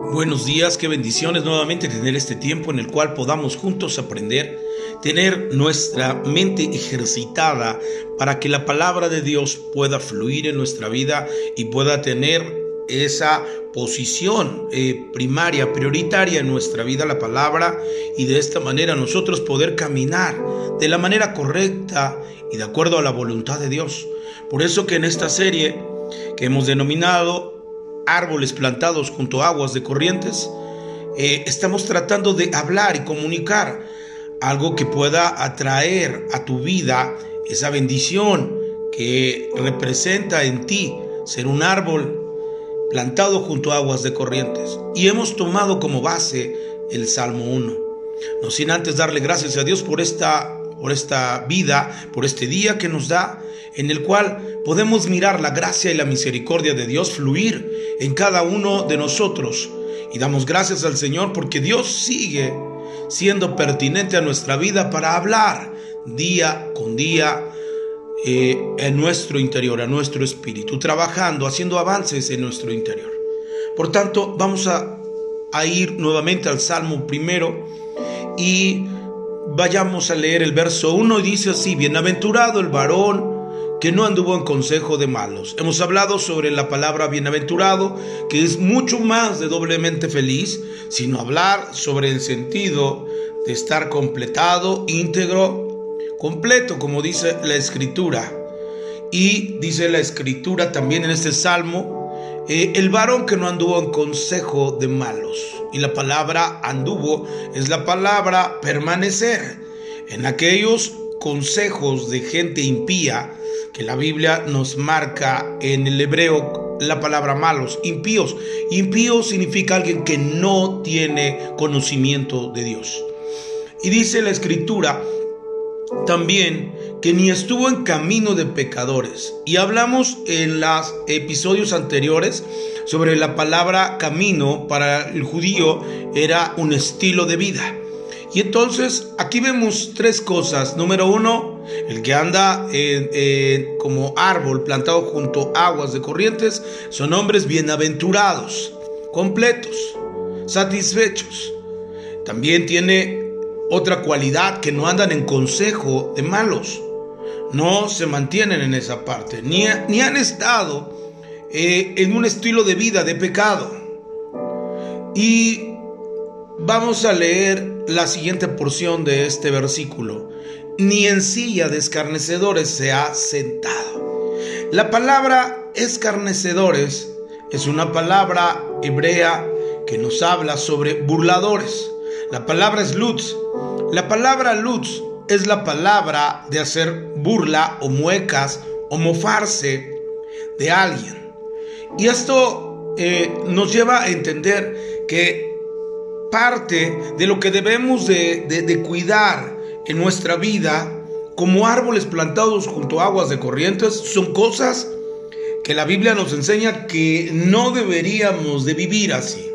Buenos días, qué bendiciones nuevamente tener este tiempo en el cual podamos juntos aprender, tener nuestra mente ejercitada para que la palabra de Dios pueda fluir en nuestra vida y pueda tener esa posición eh, primaria, prioritaria en nuestra vida, la palabra, y de esta manera nosotros poder caminar de la manera correcta y de acuerdo a la voluntad de Dios. Por eso que en esta serie que hemos denominado árboles plantados junto a aguas de corrientes, eh, estamos tratando de hablar y comunicar algo que pueda atraer a tu vida esa bendición que representa en ti ser un árbol plantado junto a aguas de corrientes. Y hemos tomado como base el Salmo 1. No sin antes darle gracias a Dios por esta por esta vida, por este día que nos da, en el cual podemos mirar la gracia y la misericordia de Dios fluir en cada uno de nosotros. Y damos gracias al Señor porque Dios sigue siendo pertinente a nuestra vida para hablar día con día eh, en nuestro interior, a nuestro espíritu, trabajando, haciendo avances en nuestro interior. Por tanto, vamos a, a ir nuevamente al Salmo primero y Vayamos a leer el verso 1 y dice así, bienaventurado el varón que no anduvo en consejo de malos. Hemos hablado sobre la palabra bienaventurado, que es mucho más de doblemente feliz, sino hablar sobre el sentido de estar completado, íntegro, completo, como dice la escritura. Y dice la escritura también en este salmo, eh, el varón que no anduvo en consejo de malos. Y la palabra anduvo es la palabra permanecer en aquellos consejos de gente impía que la Biblia nos marca en el hebreo la palabra malos, impíos. Impío significa alguien que no tiene conocimiento de Dios. Y dice la escritura también que ni estuvo en camino de pecadores. Y hablamos en los episodios anteriores sobre la palabra camino para el judío era un estilo de vida. Y entonces aquí vemos tres cosas. Número uno, el que anda como árbol plantado junto a aguas de corrientes son hombres bienaventurados, completos, satisfechos. También tiene otra cualidad que no andan en consejo de malos. No se mantienen en esa parte. Ni, ni han estado eh, en un estilo de vida de pecado. Y vamos a leer la siguiente porción de este versículo. Ni en silla de escarnecedores se ha sentado. La palabra escarnecedores es una palabra hebrea que nos habla sobre burladores. La palabra es lutz. La palabra lutz es la palabra de hacer burla o muecas o mofarse de alguien. Y esto eh, nos lleva a entender que parte de lo que debemos de, de cuidar en nuestra vida como árboles plantados junto a aguas de corrientes son cosas que la Biblia nos enseña que no deberíamos de vivir así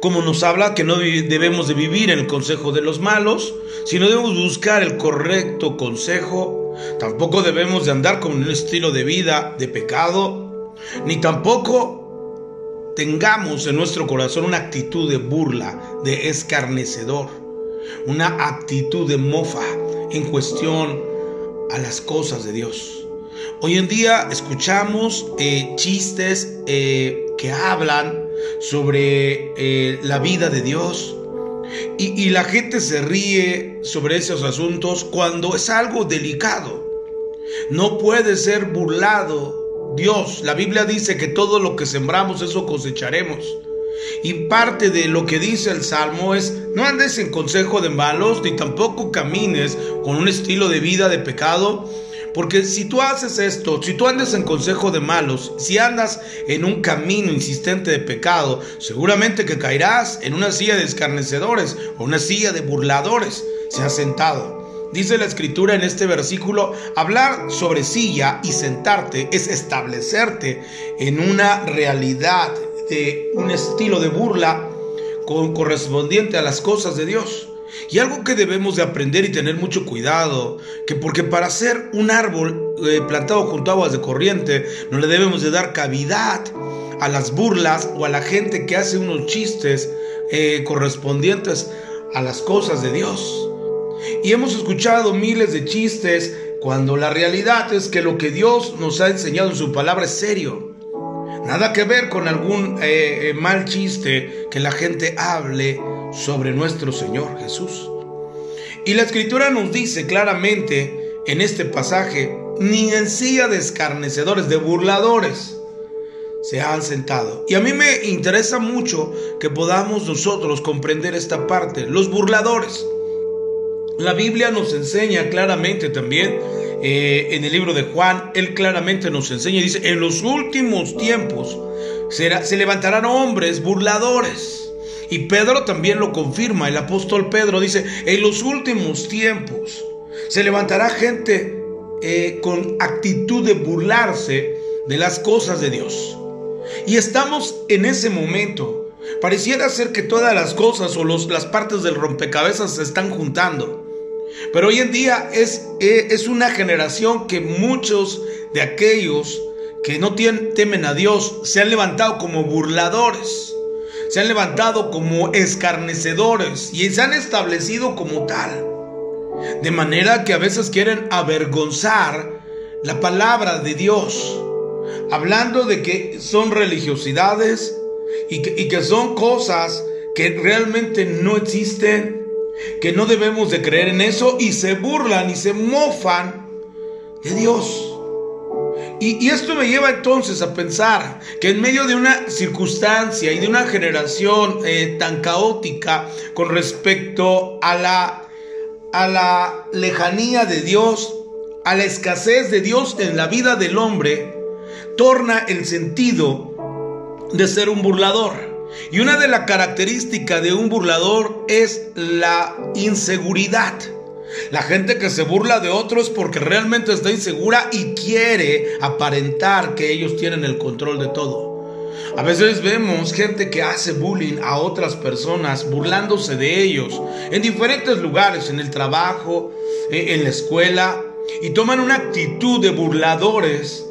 como nos habla que no debemos de vivir en el consejo de los malos, sino debemos buscar el correcto consejo. Tampoco debemos de andar con un estilo de vida de pecado, ni tampoco tengamos en nuestro corazón una actitud de burla, de escarnecedor, una actitud de mofa en cuestión a las cosas de Dios. Hoy en día escuchamos eh, chistes eh, que hablan sobre eh, la vida de Dios. Y, y la gente se ríe sobre esos asuntos cuando es algo delicado. No puede ser burlado Dios. La Biblia dice que todo lo que sembramos, eso cosecharemos. Y parte de lo que dice el Salmo es, no andes en consejo de malos, ni tampoco camines con un estilo de vida de pecado, porque si tú haces esto, si tú andas en consejo de malos, si andas en un camino insistente de pecado, seguramente que caerás en una silla de escarnecedores o una silla de burladores. Se ha sentado. Dice la escritura en este versículo, hablar sobre silla y sentarte es establecerte en una realidad de un estilo de burla correspondiente a las cosas de Dios. Y algo que debemos de aprender y tener mucho cuidado, que porque para ser un árbol eh, plantado junto a aguas de corriente, no le debemos de dar cavidad a las burlas o a la gente que hace unos chistes eh, correspondientes a las cosas de Dios. Y hemos escuchado miles de chistes cuando la realidad es que lo que Dios nos ha enseñado en su palabra es serio. Nada que ver con algún eh, eh, mal chiste que la gente hable sobre nuestro Señor Jesús. Y la escritura nos dice claramente en este pasaje, ni en silla de escarnecedores, de burladores, se han sentado. Y a mí me interesa mucho que podamos nosotros comprender esta parte, los burladores. La Biblia nos enseña claramente también, eh, en el libro de Juan, él claramente nos enseña dice, en los últimos tiempos será, se levantarán hombres burladores. Y Pedro también lo confirma, el apóstol Pedro dice, en los últimos tiempos se levantará gente eh, con actitud de burlarse de las cosas de Dios. Y estamos en ese momento. Pareciera ser que todas las cosas o los, las partes del rompecabezas se están juntando. Pero hoy en día es, eh, es una generación que muchos de aquellos que no temen a Dios se han levantado como burladores, se han levantado como escarnecedores y se han establecido como tal. De manera que a veces quieren avergonzar la palabra de Dios, hablando de que son religiosidades y que, y que son cosas que realmente no existen que no debemos de creer en eso y se burlan y se mofan de Dios. Y, esto me lleva entonces a pensar que en medio de una circunstancia y de una generación eh, tan caótica con respecto a la, a la lejanía de Dios, a la escasez de Dios en la vida del hombre, torna el sentido de ser un burlador. Y una de las características de un burlador es la inseguridad. La gente que se burla de otros porque realmente está insegura y quiere aparentar que ellos tienen el control de todo. A veces vemos gente que hace bullying a otras personas, burlándose de ellos, en diferentes lugares, en el trabajo, eh, en la escuela, y toman una actitud de burladores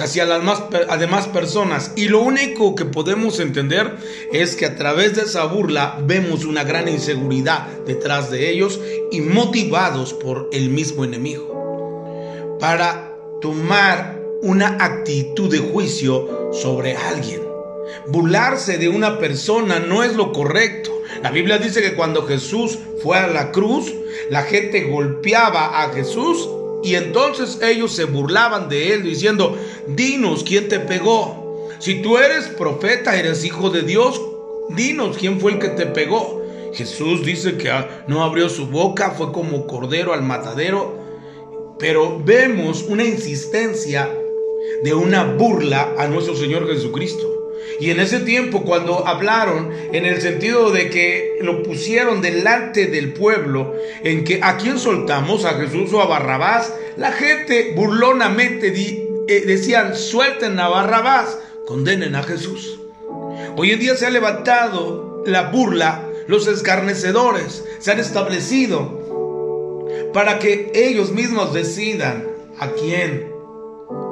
hacia las más, personas. Y lo único que podemos entender es que a través de esa burla vemos una gran inseguridad detrás de ellos y motivados por el mismo enemigo para tomar una actitud de juicio sobre alguien. Burlarse de una persona no es lo correcto. La Biblia dice que cuando Jesús fue a la cruz, la gente golpeaba a Jesús y entonces ellos se burlaban de él diciendo, dinos quién te pegó. Si tú eres profeta, eres hijo de Dios, dinos quién fue el que te pegó. Jesús dice que ah, no abrió su boca, fue como cordero al matadero. Pero vemos una insistencia de una burla a nuestro Señor Jesucristo. Y en ese tiempo, cuando hablaron en el sentido de que lo pusieron delante del pueblo, en que a quién soltamos, a Jesús o a Barrabás, la gente burlonamente eh, decían, suelten a Barrabás, condenen a Jesús. Hoy en día se ha levantado la burla, los escarnecedores se han establecido para que ellos mismos decidan a quién,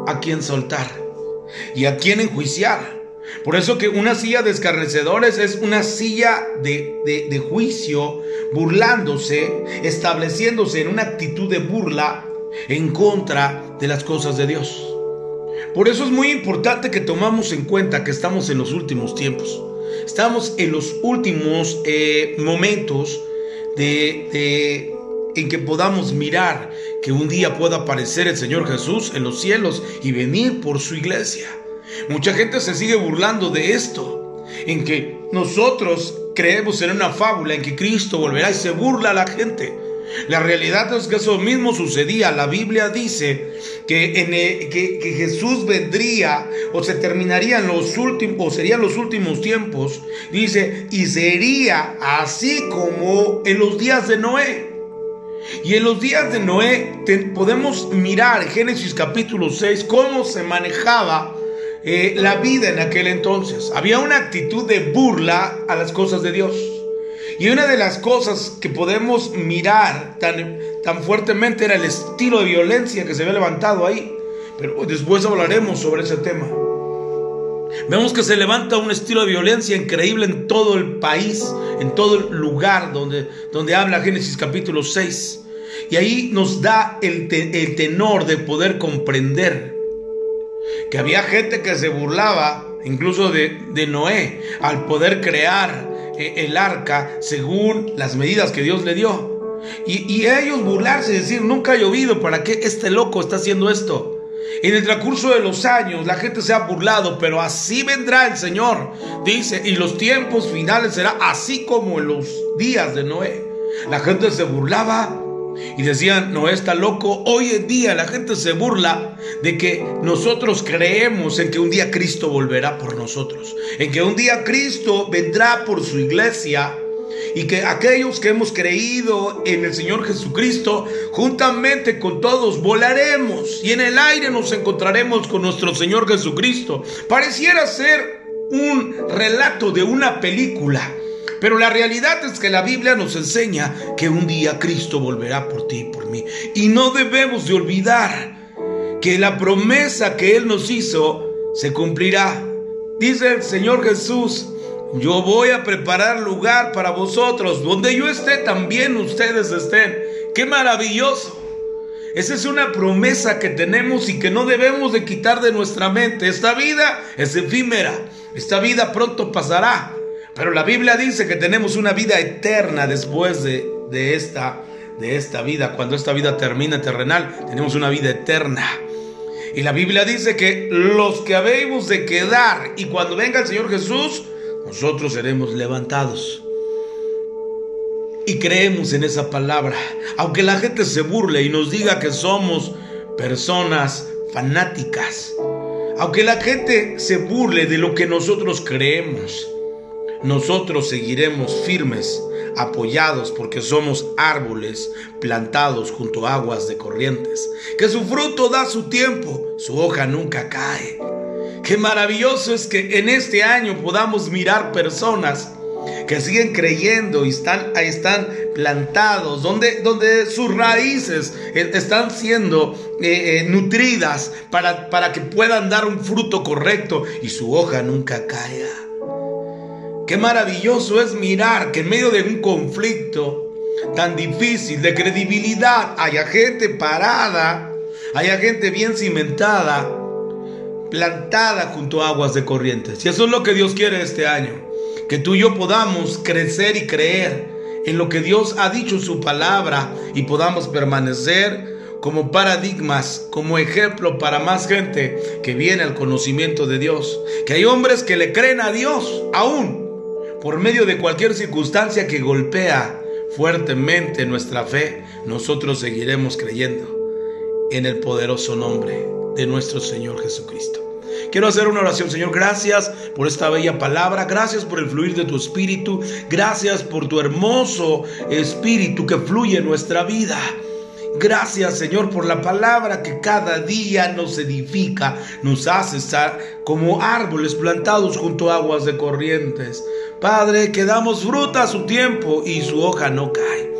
a quién soltar y a quién enjuiciar. Por eso que una silla de escarnecedores es una silla de, juicio, burlándose, estableciéndose en una actitud de burla en contra de las cosas de Dios. Por eso es muy importante que tomamos en cuenta que estamos en los últimos tiempos. Estamos en los últimos eh, momentos de, en que podamos mirar que un día pueda aparecer el Señor Jesús en los cielos y venir por su iglesia. Mucha gente se sigue burlando de esto, en que nosotros creemos en una fábula en que Cristo volverá y se burla a la gente. La realidad es que eso mismo sucedía. La Biblia dice que, en que, Jesús vendría o se terminarían los últimos, o serían los últimos tiempos. Dice, y sería así como en los días de Noé. Y en los días de Noé podemos mirar Génesis capítulo 6 cómo se manejaba eh, la vida en aquel entonces. Había una actitud de burla a las cosas de Dios. Y una de las cosas que podemos mirar tan, tan fuertemente era el estilo de violencia que se había levantado ahí. Pero después hablaremos sobre ese tema. Vemos que se levanta un estilo de violencia increíble en todo el país, en todo el lugar donde, donde habla Génesis capítulo 6. Y ahí nos da el, el tenor de poder comprender que había gente que se burlaba incluso de, Noé al poder crear eh, el arca según las medidas que Dios le dio. Y, y ellos burlarse y decir, nunca ha llovido, ¿para qué este loco está haciendo esto? En el transcurso de los años la gente se ha burlado, pero así vendrá el Señor. Dice, y los tiempos finales será así como en los días de Noé. La gente se burlaba y decían, no está loco. Hoy en día la gente se burla de que nosotros creemos en que un día Cristo volverá por nosotros, en que un día Cristo vendrá por su iglesia y que aquellos que hemos creído en el Señor Jesucristo, juntamente con todos volaremos y en el aire nos encontraremos con nuestro Señor Jesucristo. Pareciera ser un relato de una película. Pero la realidad es que la Biblia nos enseña que un día Cristo volverá por ti y por mí. Y no debemos de olvidar que la promesa que Él nos hizo se cumplirá. Dice el Señor Jesús, yo voy a preparar lugar para vosotros. Donde yo esté, también ustedes estén. Qué maravilloso. Esa es una promesa que tenemos y que no debemos de quitar de nuestra mente. Esta vida es efímera. Esta vida pronto pasará. Pero la Biblia dice que tenemos una vida eterna después de, de, esta, de esta vida. Cuando esta vida termina terrenal, tenemos una vida eterna. Y la Biblia dice que los que habemos de quedar y cuando venga el Señor Jesús, nosotros seremos levantados. Y creemos en esa palabra. Aunque la gente se burle y nos diga que somos personas fanáticas. Aunque la gente se burle de lo que nosotros creemos nosotros seguiremos firmes, apoyados porque somos árboles plantados junto a aguas de corrientes, que su fruto da su tiempo, su hoja nunca cae. Qué maravilloso es que en este año podamos mirar personas que siguen creyendo y están, están plantados, donde, donde sus raíces están siendo eh, eh, nutridas para, para que puedan dar un fruto correcto y su hoja nunca caiga. Qué maravilloso es mirar que en medio de un conflicto tan difícil de credibilidad haya gente parada, haya gente bien cimentada, plantada junto a aguas de corrientes. Y eso es lo que Dios quiere este año. Que tú y yo podamos crecer y creer en lo que Dios ha dicho en su palabra y podamos permanecer como paradigmas, como ejemplo para más gente que viene al conocimiento de Dios. Que hay hombres que le creen a Dios aún por medio de cualquier circunstancia que golpea fuertemente nuestra fe, nosotros seguiremos creyendo en el poderoso nombre de nuestro Señor Jesucristo. Quiero hacer una oración, Señor. Gracias por esta bella palabra. Gracias por el fluir de tu espíritu. Gracias por tu hermoso espíritu que fluye en nuestra vida. Gracias Señor por la palabra que cada día nos edifica, nos hace estar como árboles plantados junto a aguas de corrientes. Padre, que damos fruta a su tiempo y su hoja no cae.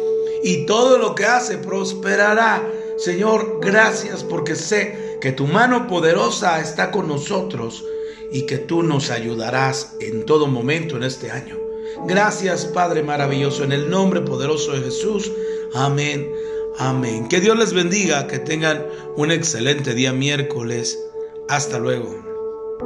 Y todo lo que hace prosperará. Señor, gracias porque sé que tu mano poderosa está con nosotros y que tú nos ayudarás en todo momento en este año. Gracias Padre maravilloso, en el nombre poderoso de Jesús. Amén. Amén. Que Dios les bendiga, que tengan un excelente día miércoles. Hasta luego.